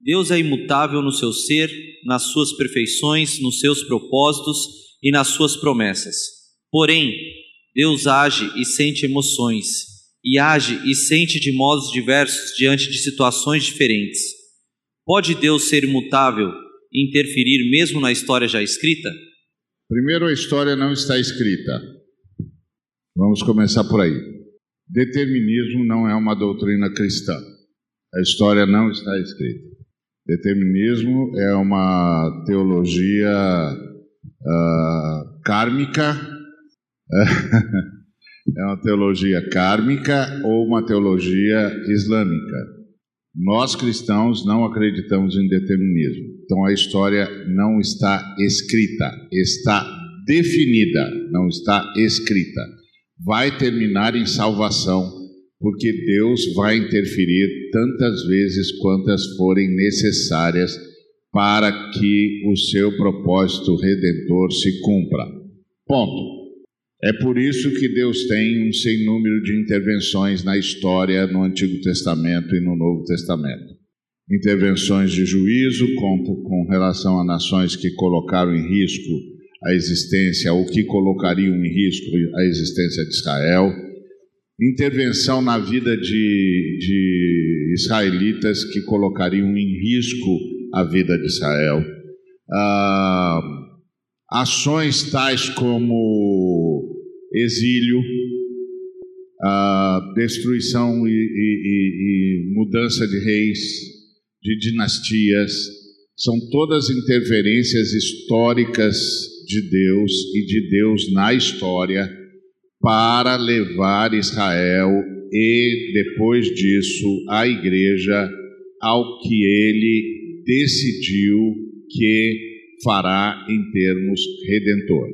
Deus é imutável no seu ser, nas suas perfeições, nos seus propósitos e nas suas promessas. Porém, Deus age e sente emoções, e age e sente de modos diversos diante de situações diferentes. Pode Deus ser imutável e interferir mesmo na história já escrita? Primeiro, a história não está escrita. Vamos começar por aí. Determinismo não é uma doutrina cristã. A história não está escrita. Determinismo é uma teologia uh, kármica, é uma teologia kármica ou uma teologia islâmica. Nós cristãos não acreditamos em determinismo. Então a história não está escrita, está definida, não está escrita. Vai terminar em salvação porque Deus vai interferir tantas vezes quantas forem necessárias para que o seu propósito redentor se cumpra. Ponto. É por isso que Deus tem um sem número de intervenções na história no Antigo Testamento e no Novo Testamento. Intervenções de juízo com, com relação a nações que colocaram em risco a existência ou que colocariam em risco a existência de Israel intervenção na vida de, de israelitas que colocariam em risco a vida de Israel. Ah, ações tais como exílio, ah, destruição e, e, e mudança de reis, de dinastias, são todas interferências históricas de Deus e de Deus na história para levar Israel e, depois disso, a igreja ao que ele decidiu que fará em termos redentor.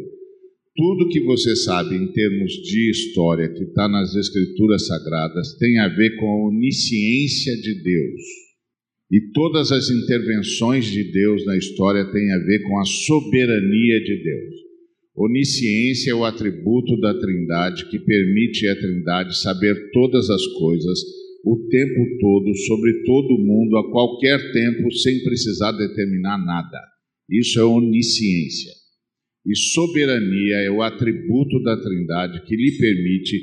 Tudo que você sabe em termos de história que está nas Escrituras Sagradas tem a ver com a onisciência de Deus. E todas as intervenções de Deus na história têm a ver com a soberania de Deus. Onisciência é o atributo da Trindade que permite à Trindade saber todas as coisas, o tempo todo, sobre todo mundo, a qualquer tempo, sem precisar determinar nada. Isso é onisciência. E soberania é o atributo da Trindade que lhe permite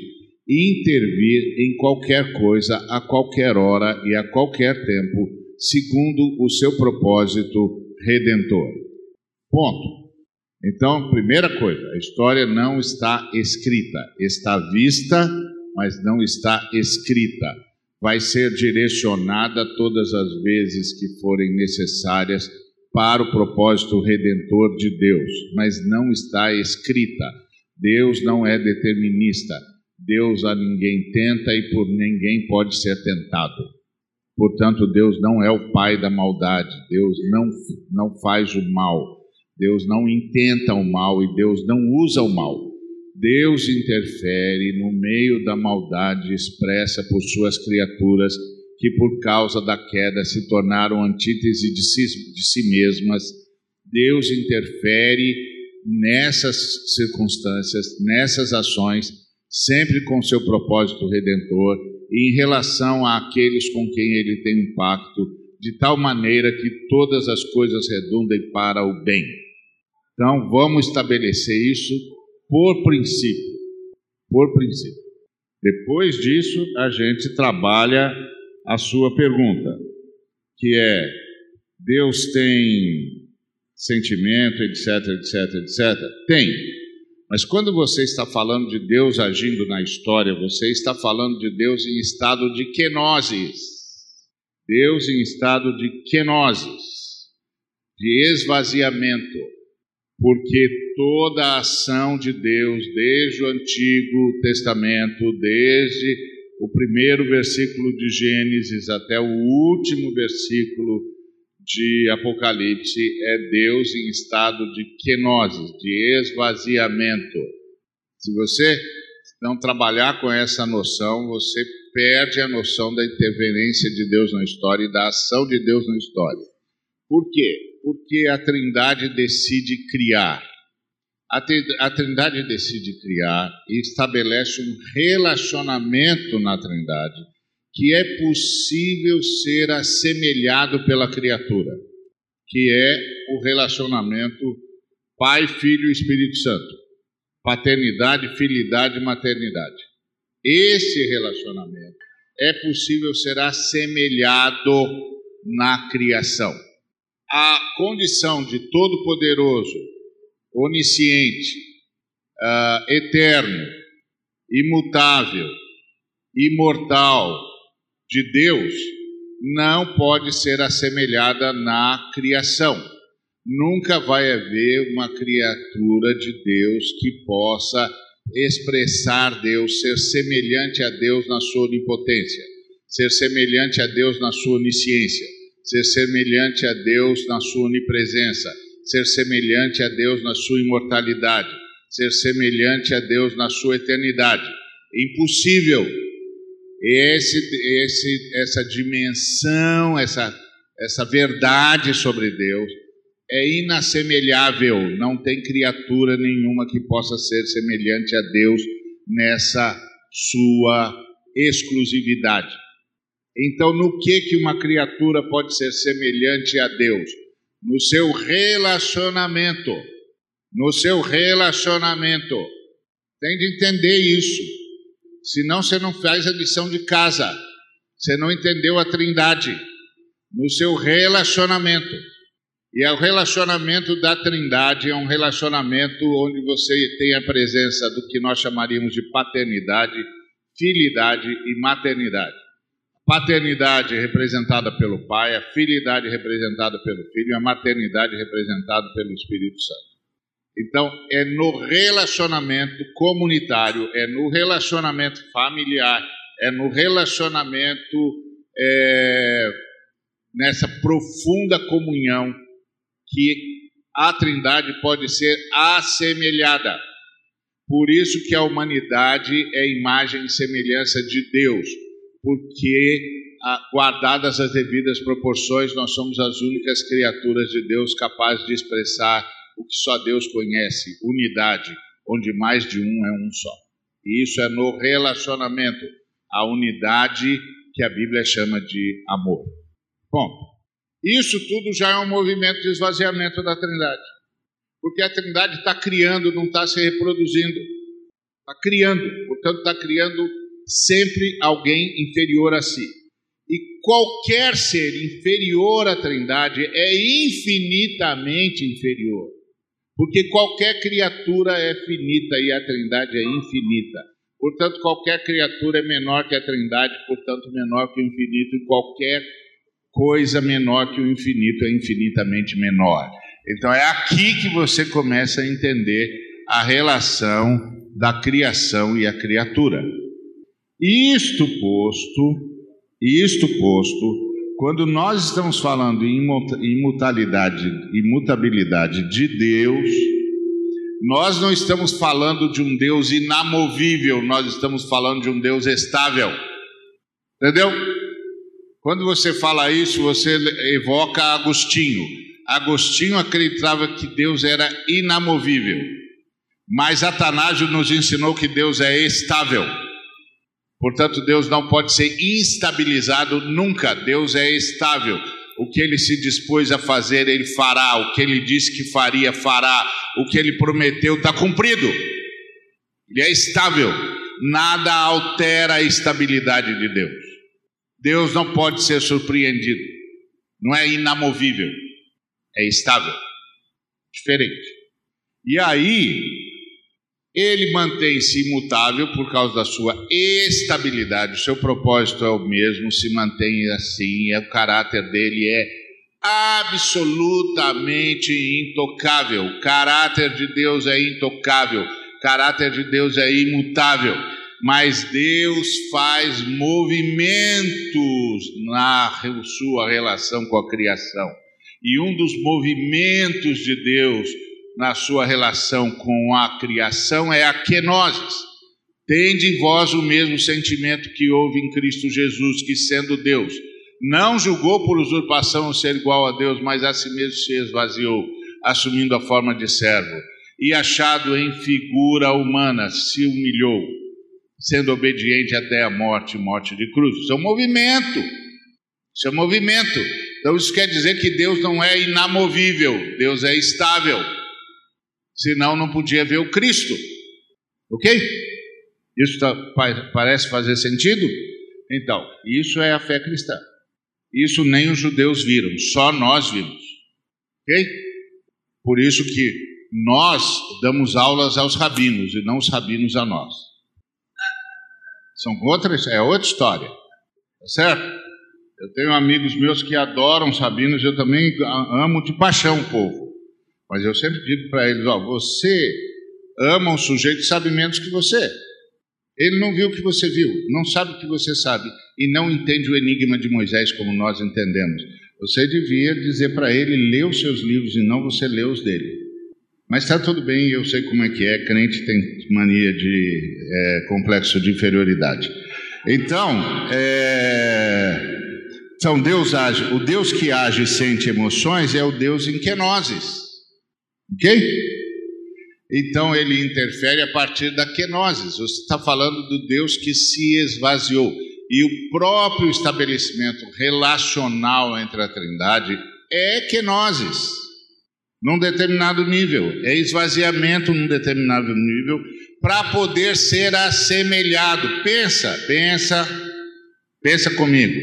intervir em qualquer coisa, a qualquer hora e a qualquer tempo, segundo o seu propósito redentor. Ponto. Então, primeira coisa, a história não está escrita, está vista, mas não está escrita. Vai ser direcionada todas as vezes que forem necessárias para o propósito redentor de Deus, mas não está escrita. Deus não é determinista. Deus a ninguém tenta e por ninguém pode ser tentado. Portanto, Deus não é o pai da maldade. Deus não, não faz o mal. Deus não intenta o mal e Deus não usa o mal. Deus interfere no meio da maldade expressa por suas criaturas que, por causa da queda, se tornaram antítese de si, de si mesmas. Deus interfere nessas circunstâncias, nessas ações, sempre com seu propósito redentor e em relação àqueles com quem ele tem um pacto, de tal maneira que todas as coisas redundem para o bem. Então, vamos estabelecer isso por princípio. Por princípio. Depois disso, a gente trabalha a sua pergunta, que é: Deus tem sentimento, etc, etc, etc? Tem. Mas quando você está falando de Deus agindo na história, você está falando de Deus em estado de kenosis. Deus em estado de kenosis, de esvaziamento porque toda a ação de Deus, desde o Antigo Testamento, desde o primeiro versículo de Gênesis até o último versículo de Apocalipse, é Deus em estado de kenosis, de esvaziamento. Se você não trabalhar com essa noção, você perde a noção da interferência de Deus na história e da ação de Deus na história. Por quê? Porque a Trindade decide criar. A Trindade decide criar e estabelece um relacionamento na Trindade que é possível ser assemelhado pela criatura, que é o relacionamento Pai, Filho e Espírito Santo. Paternidade, filidade e maternidade. Esse relacionamento é possível ser assemelhado na criação. A condição de todo-poderoso, onisciente, uh, eterno, imutável, imortal, de Deus não pode ser assemelhada na criação. Nunca vai haver uma criatura de Deus que possa expressar Deus, ser semelhante a Deus na sua onipotência, ser semelhante a Deus na sua onisciência, ser semelhante a Deus na sua onipresença, ser semelhante a Deus na sua imortalidade, ser semelhante a Deus na sua eternidade. Impossível esse, esse, essa dimensão, essa, essa verdade sobre Deus é inassemelhável. Não tem criatura nenhuma que possa ser semelhante a Deus nessa sua exclusividade. Então, no que que uma criatura pode ser semelhante a Deus? No seu relacionamento. No seu relacionamento. Tem de entender isso. Senão você não faz a lição de casa. Você não entendeu a Trindade no seu relacionamento. E o relacionamento da Trindade é um relacionamento onde você tem a presença do que nós chamaríamos de paternidade, filidade e maternidade. Paternidade representada pelo Pai, a filidade representada pelo Filho e a maternidade representada pelo Espírito Santo. Então, é no relacionamento comunitário, é no relacionamento familiar, é no relacionamento, é, nessa profunda comunhão, que a Trindade pode ser assemelhada. Por isso que a humanidade é imagem e semelhança de Deus, porque guardadas as devidas proporções, nós somos as únicas criaturas de Deus capazes de expressar o que só Deus conhece, unidade, onde mais de um é um só. E isso é no relacionamento, a unidade que a Bíblia chama de amor. Bom, isso tudo já é um movimento de esvaziamento da Trindade. Porque a Trindade está criando, não está se reproduzindo. Está criando, portanto, está criando sempre alguém inferior a si. E qualquer ser inferior à Trindade é infinitamente inferior. Porque qualquer criatura é finita e a Trindade é infinita. Portanto, qualquer criatura é menor que a Trindade, portanto, menor que o infinito, e qualquer coisa menor que o infinito é infinitamente menor. Então, é aqui que você começa a entender a relação da criação e a criatura. Isto posto, isto posto, quando nós estamos falando em imutalidade, imutabilidade de Deus, nós não estamos falando de um Deus inamovível, nós estamos falando de um Deus estável. Entendeu? Quando você fala isso, você evoca Agostinho. Agostinho acreditava que Deus era inamovível, mas Atanásio nos ensinou que Deus é estável. Portanto, Deus não pode ser instabilizado nunca. Deus é estável. O que ele se dispôs a fazer, ele fará. O que ele disse que faria, fará. O que ele prometeu está cumprido. Ele é estável. Nada altera a estabilidade de Deus. Deus não pode ser surpreendido. Não é inamovível. É estável. Diferente. E aí, ele mantém-se imutável por causa da sua estabilidade, o seu propósito é o mesmo, se mantém assim, é, o caráter dele é absolutamente intocável. O caráter de Deus é intocável, o caráter de Deus é imutável. Mas Deus faz movimentos na sua relação com a criação. E um dos movimentos de Deus na sua relação com a criação é a kenosis. Tende em vós o mesmo sentimento que houve em Cristo Jesus, que sendo Deus, não julgou por usurpação o ser igual a Deus, mas a si mesmo se esvaziou, assumindo a forma de servo, e achado em figura humana, se humilhou, sendo obediente até a morte, morte de cruz. Isso é um movimento. Isso é um movimento. Então isso quer dizer que Deus não é inamovível, Deus é estável. Senão não podia ver o Cristo. Ok? Isso tá, parece fazer sentido? Então, isso é a fé cristã. Isso nem os judeus viram, só nós vimos. Ok? Por isso que nós damos aulas aos rabinos e não os rabinos a nós. São outras, é outra história. Tá certo? Eu tenho amigos meus que adoram os rabinos, eu também amo de paixão o povo. Mas eu sempre digo para eles: ó, você ama um sujeito que sabe menos que você. Ele não viu o que você viu, não sabe o que você sabe e não entende o enigma de Moisés como nós entendemos. Você devia dizer para ele ler os seus livros e não você ler os dele. Mas está tudo bem, eu sei como é que é. Crente tem mania de é, complexo de inferioridade. Então, é, então Deus age. O Deus que age e sente emoções é o Deus em kenoses, ok? Então ele interfere a partir da kenosis. Você está falando do Deus que se esvaziou. E o próprio estabelecimento relacional entre a Trindade é kenosis, num determinado nível, é esvaziamento num determinado nível, para poder ser assemelhado. Pensa, pensa, pensa comigo.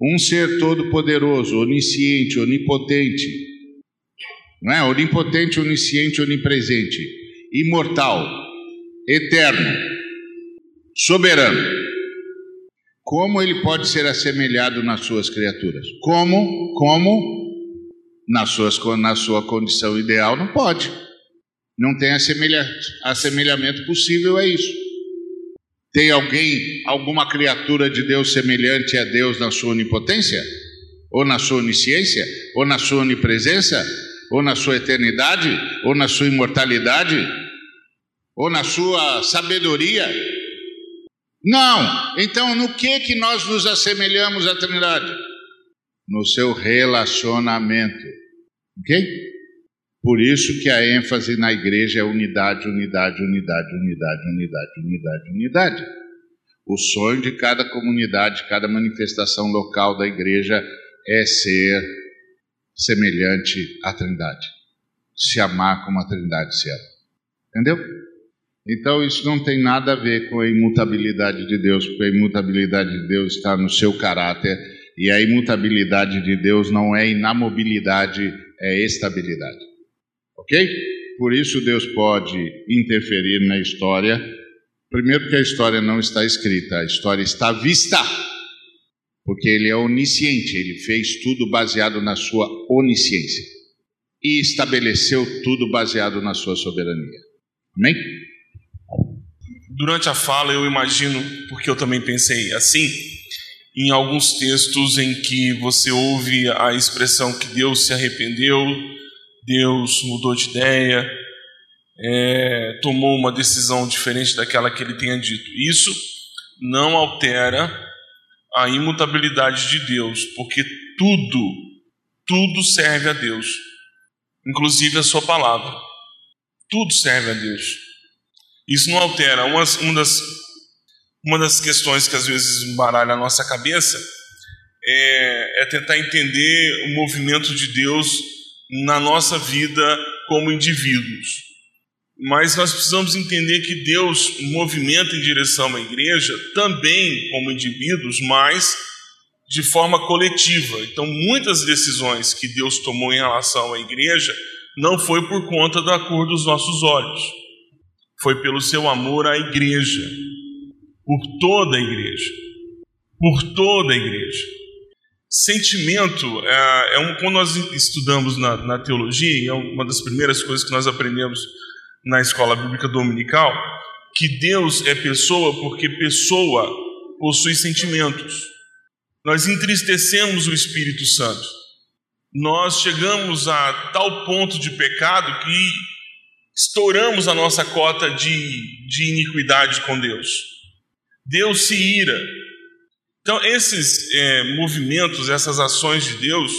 Um ser todo-poderoso, onisciente, onipotente, não é? Onipotente, onisciente, onipresente, imortal, eterno, soberano. Como ele pode ser assemelhado nas suas criaturas? Como? Como? Nas suas, na sua condição ideal, não pode. Não tem assemelha, assemelhamento possível a isso. Tem alguém, alguma criatura de Deus semelhante a Deus na sua onipotência? Ou na sua onisciência? Ou na sua onipresença? Ou na sua eternidade, ou na sua imortalidade, ou na sua sabedoria. Não. Então, no que que nós nos assemelhamos à Trindade? No seu relacionamento. OK? Por isso que a ênfase na igreja é unidade, unidade, unidade, unidade, unidade, unidade, unidade. O sonho de cada comunidade, cada manifestação local da igreja é ser semelhante à Trindade. Se amar como a Trindade se ama. Entendeu? Então isso não tem nada a ver com a imutabilidade de Deus, porque a imutabilidade de Deus está no seu caráter e a imutabilidade de Deus não é inamobilidade, é estabilidade. Ok? Por isso Deus pode interferir na história. Primeiro, porque a história não está escrita, a história está vista porque ele é onisciente, ele fez tudo baseado na sua onisciência e estabeleceu tudo baseado na sua soberania. Amém? Durante a fala, eu imagino, porque eu também pensei assim, em alguns textos em que você ouve a expressão que Deus se arrependeu, Deus mudou de ideia, é, tomou uma decisão diferente daquela que ele tenha dito. Isso não altera a imutabilidade de Deus, porque tudo, tudo serve a Deus, inclusive a Sua palavra. Tudo serve a Deus. Isso não altera. Uma, uma, das, uma das questões que às vezes embaralha a nossa cabeça é, é tentar entender o movimento de Deus na nossa vida como indivíduos. Mas nós precisamos entender que Deus movimenta em direção à igreja também como indivíduos, mas de forma coletiva. Então, muitas decisões que Deus tomou em relação à igreja não foi por conta da cor dos nossos olhos, foi pelo seu amor à igreja, por toda a igreja, por toda a igreja. Sentimento é, é um, quando nós estudamos na, na teologia, é uma das primeiras coisas que nós aprendemos na escola bíblica dominical que Deus é pessoa porque pessoa possui sentimentos. Nós entristecemos o Espírito Santo. Nós chegamos a tal ponto de pecado que estouramos a nossa cota de, de iniquidade com Deus. Deus se ira. Então, esses é, movimentos, essas ações de Deus,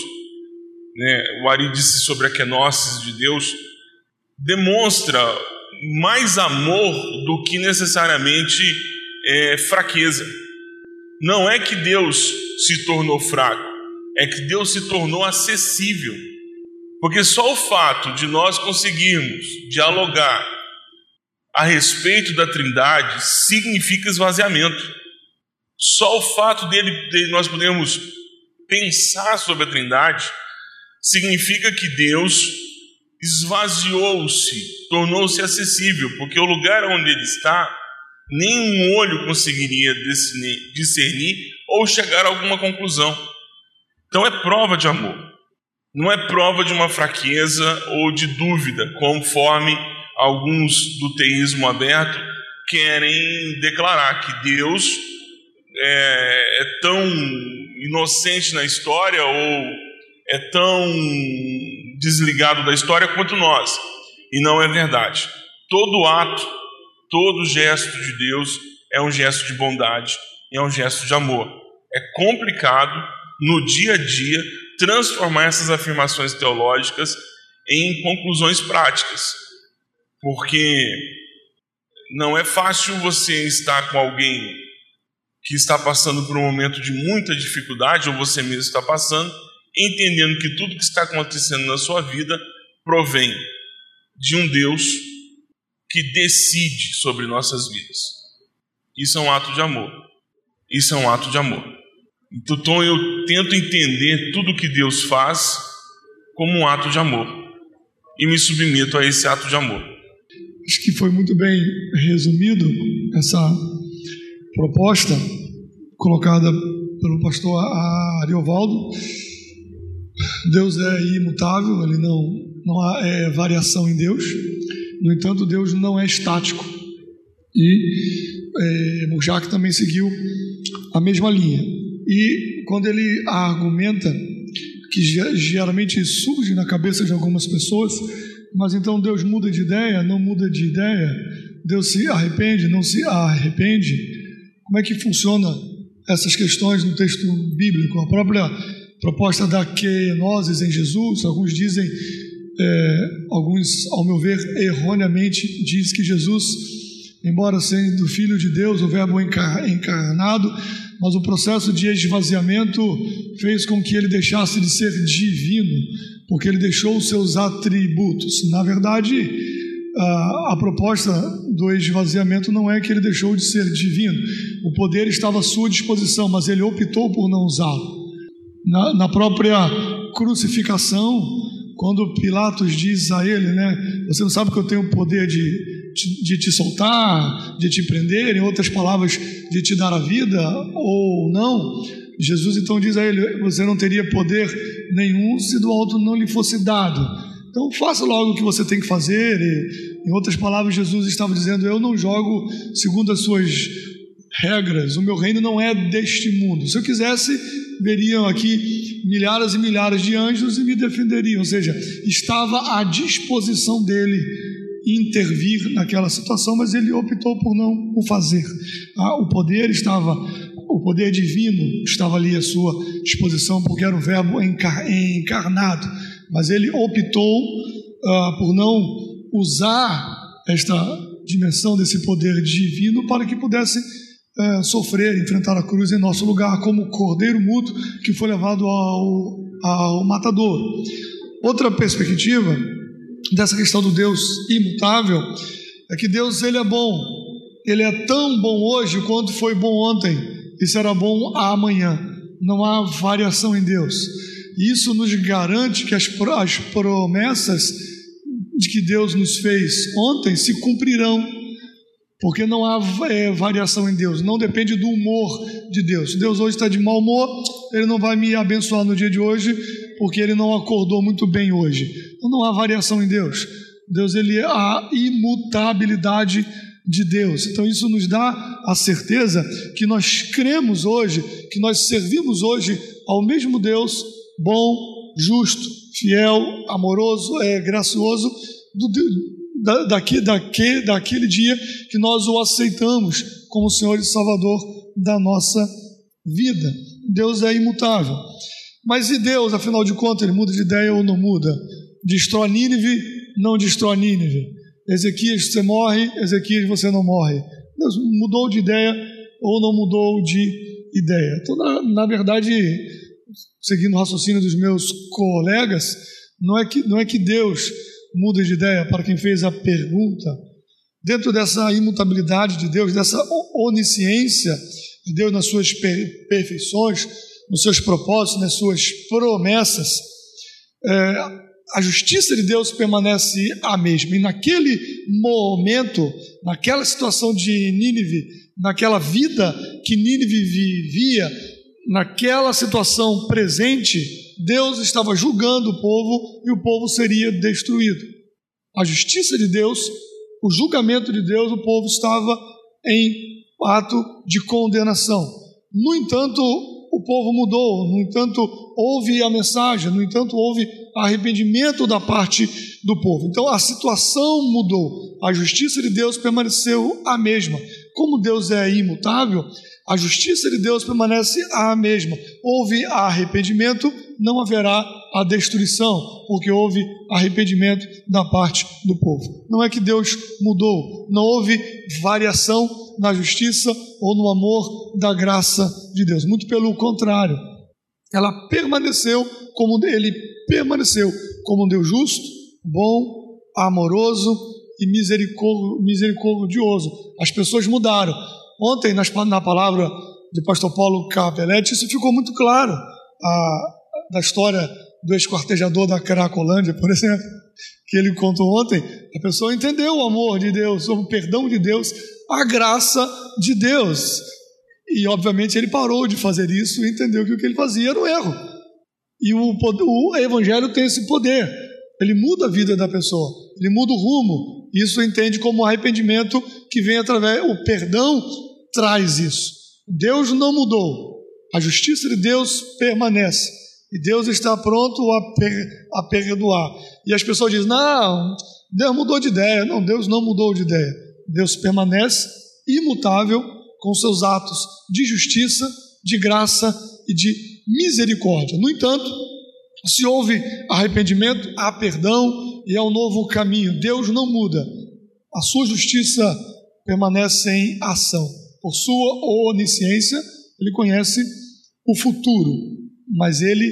né, o Ari disse sobre a kenosis de Deus, demonstra mais amor do que necessariamente é, fraqueza. Não é que Deus se tornou fraco, é que Deus se tornou acessível. Porque só o fato de nós conseguirmos dialogar a respeito da Trindade significa esvaziamento. Só o fato dele, de nós podermos pensar sobre a Trindade significa que Deus esvaziou-se, tornou-se acessível, porque o lugar onde ele está, nenhum olho conseguiria discernir ou chegar a alguma conclusão. Então é prova de amor. Não é prova de uma fraqueza ou de dúvida, conforme alguns do teísmo aberto querem declarar que Deus é, é tão inocente na história ou é tão desligado da história quanto nós. E não é verdade. Todo ato, todo gesto de Deus é um gesto de bondade, é um gesto de amor. É complicado no dia a dia transformar essas afirmações teológicas em conclusões práticas. Porque não é fácil você estar com alguém que está passando por um momento de muita dificuldade, ou você mesmo está passando, entendendo que tudo que está acontecendo na sua vida provém de um Deus que decide sobre nossas vidas. Isso é um ato de amor. Isso é um ato de amor. Então eu tento entender tudo que Deus faz como um ato de amor e me submeto a esse ato de amor. Acho que foi muito bem resumido essa proposta colocada pelo pastor Ariovaldo. Deus é imutável, ele não, não há é, variação em Deus. No entanto, Deus não é estático. E é, Burjac também seguiu a mesma linha. E quando ele argumenta, que geralmente surge na cabeça de algumas pessoas, mas então Deus muda de ideia, não muda de ideia, Deus se arrepende, não se arrepende. Como é que funciona essas questões no texto bíblico? A própria proposta da kenosis em Jesus, alguns dizem, é, alguns, ao meu ver, erroneamente, diz que Jesus, embora sendo filho de Deus, o verbo encarnado, mas o processo de esvaziamento fez com que ele deixasse de ser divino, porque ele deixou os seus atributos. Na verdade, a, a, proposta do esvaziamento não é que ele deixou de ser divino. O poder estava à sua disposição, mas ele optou por não usá-lo. Na, na, própria crucificação, quando Pilatos diz a ele, né, você não sabe que eu tenho o poder de, de, de te soltar, de te prender, em outras palavras, de te dar a vida ou não. Jesus então diz a ele: Você não teria poder nenhum se do alto não lhe fosse dado. Então faça logo o que você tem que fazer. E, em outras palavras, Jesus estava dizendo: Eu não jogo segundo as suas regras, o meu reino não é deste mundo. Se eu quisesse, veriam aqui milhares e milhares de anjos e me defenderiam. Ou seja, estava à disposição dele intervir naquela situação, mas ele optou por não o fazer. Ah, o poder estava o poder divino estava ali à sua disposição, porque era o Verbo encarnado, mas ele optou uh, por não usar esta dimensão desse poder divino para que pudesse uh, sofrer, enfrentar a cruz em nosso lugar, como cordeiro mudo que foi levado ao, ao matador. Outra perspectiva dessa questão do Deus imutável é que Deus ele é bom, ele é tão bom hoje quanto foi bom ontem e será bom amanhã. Não há variação em Deus. Isso nos garante que as, as promessas de que Deus nos fez ontem se cumprirão, porque não há é, variação em Deus, não depende do humor de Deus. Se Deus hoje está de mau humor, Ele não vai me abençoar no dia de hoje, porque Ele não acordou muito bem hoje. Então não há variação em Deus. Deus ele é a imutabilidade de Deus. Então isso nos dá a certeza que nós cremos hoje, que nós servimos hoje ao mesmo Deus bom, justo, fiel, amoroso, é, gracioso, do, da, daqui, daqui, daquele dia que nós o aceitamos como Senhor e Salvador da nossa vida. Deus é imutável. Mas e Deus, afinal de contas, ele muda de ideia ou não muda? Destrói Nínive, não destrói Nínive Ezequias, você morre, Ezequias, você não morre. Deus mudou de ideia ou não mudou de ideia. Então, na, na verdade, seguindo o raciocínio dos meus colegas, não é que, não é que Deus muda de ideia para quem fez a pergunta. Dentro dessa imutabilidade de Deus, dessa onisciência de Deus nas suas perfeições, nos seus propósitos, nas suas promessas, é, a justiça de Deus permanece a mesma. E naquele momento, naquela situação de Nínive, naquela vida que Nínive vivia, naquela situação presente, Deus estava julgando o povo e o povo seria destruído. A justiça de Deus, o julgamento de Deus, o povo estava em ato de condenação. No entanto, o povo mudou, no entanto, houve a mensagem, no entanto, houve arrependimento da parte do povo. Então, a situação mudou, a justiça de Deus permaneceu a mesma. Como Deus é imutável, a justiça de Deus permanece a mesma. Houve arrependimento, não haverá a destruição, porque houve arrependimento da parte do povo. Não é que Deus mudou, não houve variação na justiça ou no amor da graça de Deus. Muito pelo contrário, ela permaneceu como ele permaneceu como um Deus justo, bom, amoroso e misericordioso. As pessoas mudaram. Ontem, na palavra de pastor Paulo Capelletti, isso ficou muito claro. A, da história do esquartejador da Cracolândia, por exemplo, que ele contou ontem, a pessoa entendeu o amor de Deus, o perdão de Deus, a graça de Deus. E, obviamente, ele parou de fazer isso e entendeu que o que ele fazia era um erro. E o, o evangelho tem esse poder. Ele muda a vida da pessoa, ele muda o rumo. Isso entende como arrependimento que vem através. O perdão traz isso. Deus não mudou. A justiça de Deus permanece. E Deus está pronto a, per, a perdoar. E as pessoas dizem: não, Deus mudou de ideia. Não, Deus não mudou de ideia. Deus permanece imutável com seus atos de justiça, de graça e de misericórdia. No entanto, se houve arrependimento, há perdão e é um novo caminho. Deus não muda. A sua justiça permanece em ação. Por sua onisciência, ele conhece o futuro, mas ele,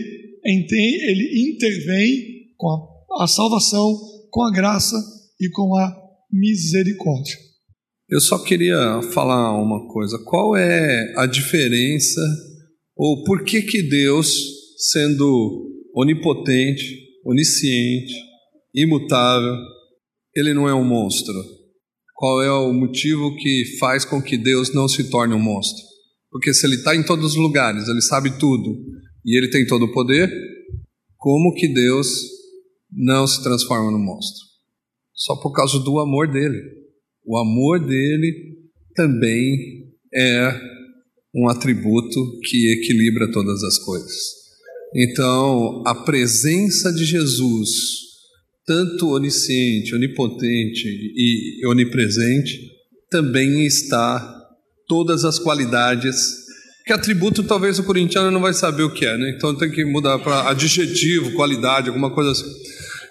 ele intervém com a, a salvação, com a graça e com a misericórdia. Eu só queria falar uma coisa. Qual é a diferença ou por que que Deus, sendo onipotente, onisciente, imutável, ele não é um monstro? Qual é o motivo que faz com que Deus não se torne um monstro? Porque se ele está em todos os lugares, ele sabe tudo e ele tem todo o poder, como que Deus não se transforma num monstro? Só por causa do amor dele. O amor dele também é um atributo que equilibra todas as coisas. Então, a presença de Jesus, tanto onisciente, onipotente e onipresente, também está todas as qualidades. Que atributo talvez o corintiano não vai saber o que é, né? Então tem que mudar para adjetivo, qualidade, alguma coisa assim.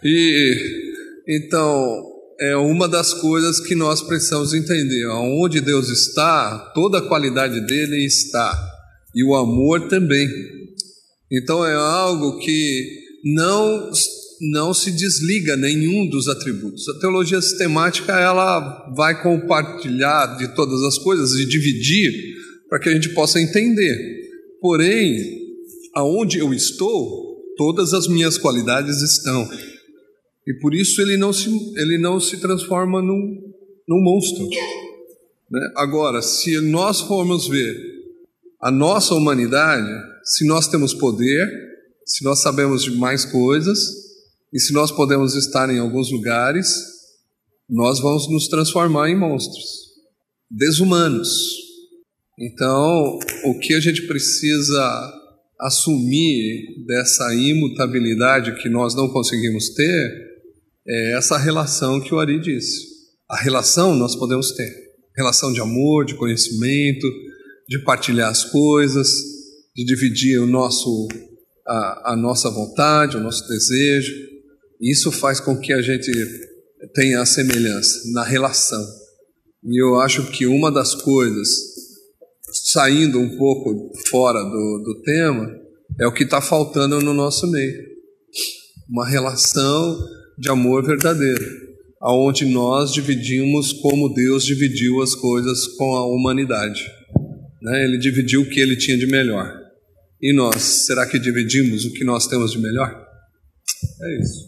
E então é uma das coisas que nós precisamos entender. Onde Deus está, toda a qualidade dele está e o amor também. Então é algo que não não se desliga nenhum dos atributos. A teologia sistemática ela vai compartilhar de todas as coisas e dividir para que a gente possa entender. Porém, aonde eu estou, todas as minhas qualidades estão. E por isso ele não se, ele não se transforma num, num monstro. Né? Agora, se nós formos ver a nossa humanidade, se nós temos poder, se nós sabemos de mais coisas, e se nós podemos estar em alguns lugares, nós vamos nos transformar em monstros, desumanos. Então, o que a gente precisa assumir dessa imutabilidade que nós não conseguimos ter é essa relação que o Ari disse. A relação nós podemos ter, relação de amor, de conhecimento, de partilhar as coisas, de dividir o nosso a, a nossa vontade, o nosso desejo, isso faz com que a gente tenha a semelhança na relação. E eu acho que uma das coisas saindo um pouco fora do, do tema, é o que está faltando no nosso meio. Uma relação de amor verdadeiro, aonde nós dividimos como Deus dividiu as coisas com a humanidade. Né? Ele dividiu o que ele tinha de melhor. E nós, será que dividimos o que nós temos de melhor? É isso.